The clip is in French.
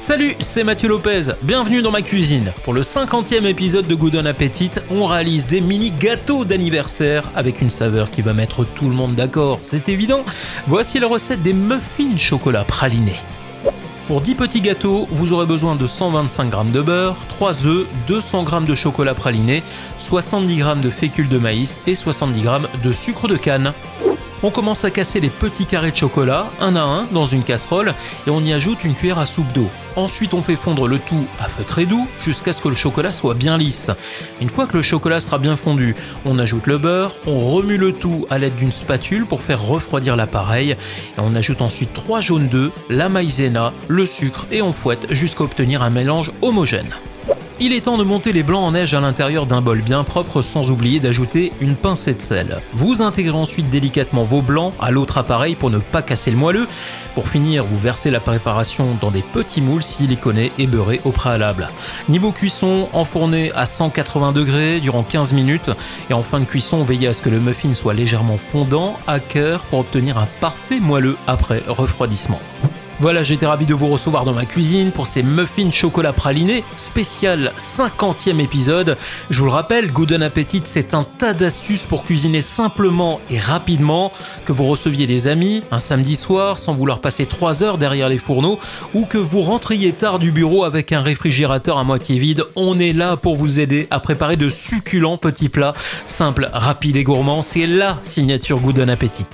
Salut, c'est Mathieu Lopez, bienvenue dans ma cuisine. Pour le 50e épisode de Good on Appetit, on réalise des mini gâteaux d'anniversaire avec une saveur qui va mettre tout le monde d'accord, c'est évident. Voici la recette des muffins chocolat pralinés. Pour 10 petits gâteaux, vous aurez besoin de 125 g de beurre, 3 œufs, 200 g de chocolat praliné, 70 g de fécule de maïs et 70 g de sucre de canne. On commence à casser les petits carrés de chocolat, un à un, dans une casserole, et on y ajoute une cuillère à soupe d'eau. Ensuite, on fait fondre le tout à feu très doux jusqu'à ce que le chocolat soit bien lisse. Une fois que le chocolat sera bien fondu, on ajoute le beurre, on remue le tout à l'aide d'une spatule pour faire refroidir l'appareil, et on ajoute ensuite 3 jaunes d'œufs, la maïzena, le sucre, et on fouette jusqu'à obtenir un mélange homogène. Il est temps de monter les blancs en neige à l'intérieur d'un bol bien propre sans oublier d'ajouter une pincée de sel. Vous intégrez ensuite délicatement vos blancs à l'autre appareil pour ne pas casser le moelleux. Pour finir, vous versez la préparation dans des petits moules siliconés et beurrés au préalable. Niveau cuisson, enfourné à 180 degrés durant 15 minutes et en fin de cuisson, veillez à ce que le muffin soit légèrement fondant à cœur pour obtenir un parfait moelleux après refroidissement. Voilà, j'étais ravi de vous recevoir dans ma cuisine pour ces muffins chocolat praliné, spécial 50e épisode. Je vous le rappelle, Good on Appetit, c'est un tas d'astuces pour cuisiner simplement et rapidement, que vous receviez des amis un samedi soir sans vouloir passer 3 heures derrière les fourneaux, ou que vous rentriez tard du bureau avec un réfrigérateur à moitié vide. On est là pour vous aider à préparer de succulents petits plats, simples, rapides et gourmands. C'est la signature Good on Appetit.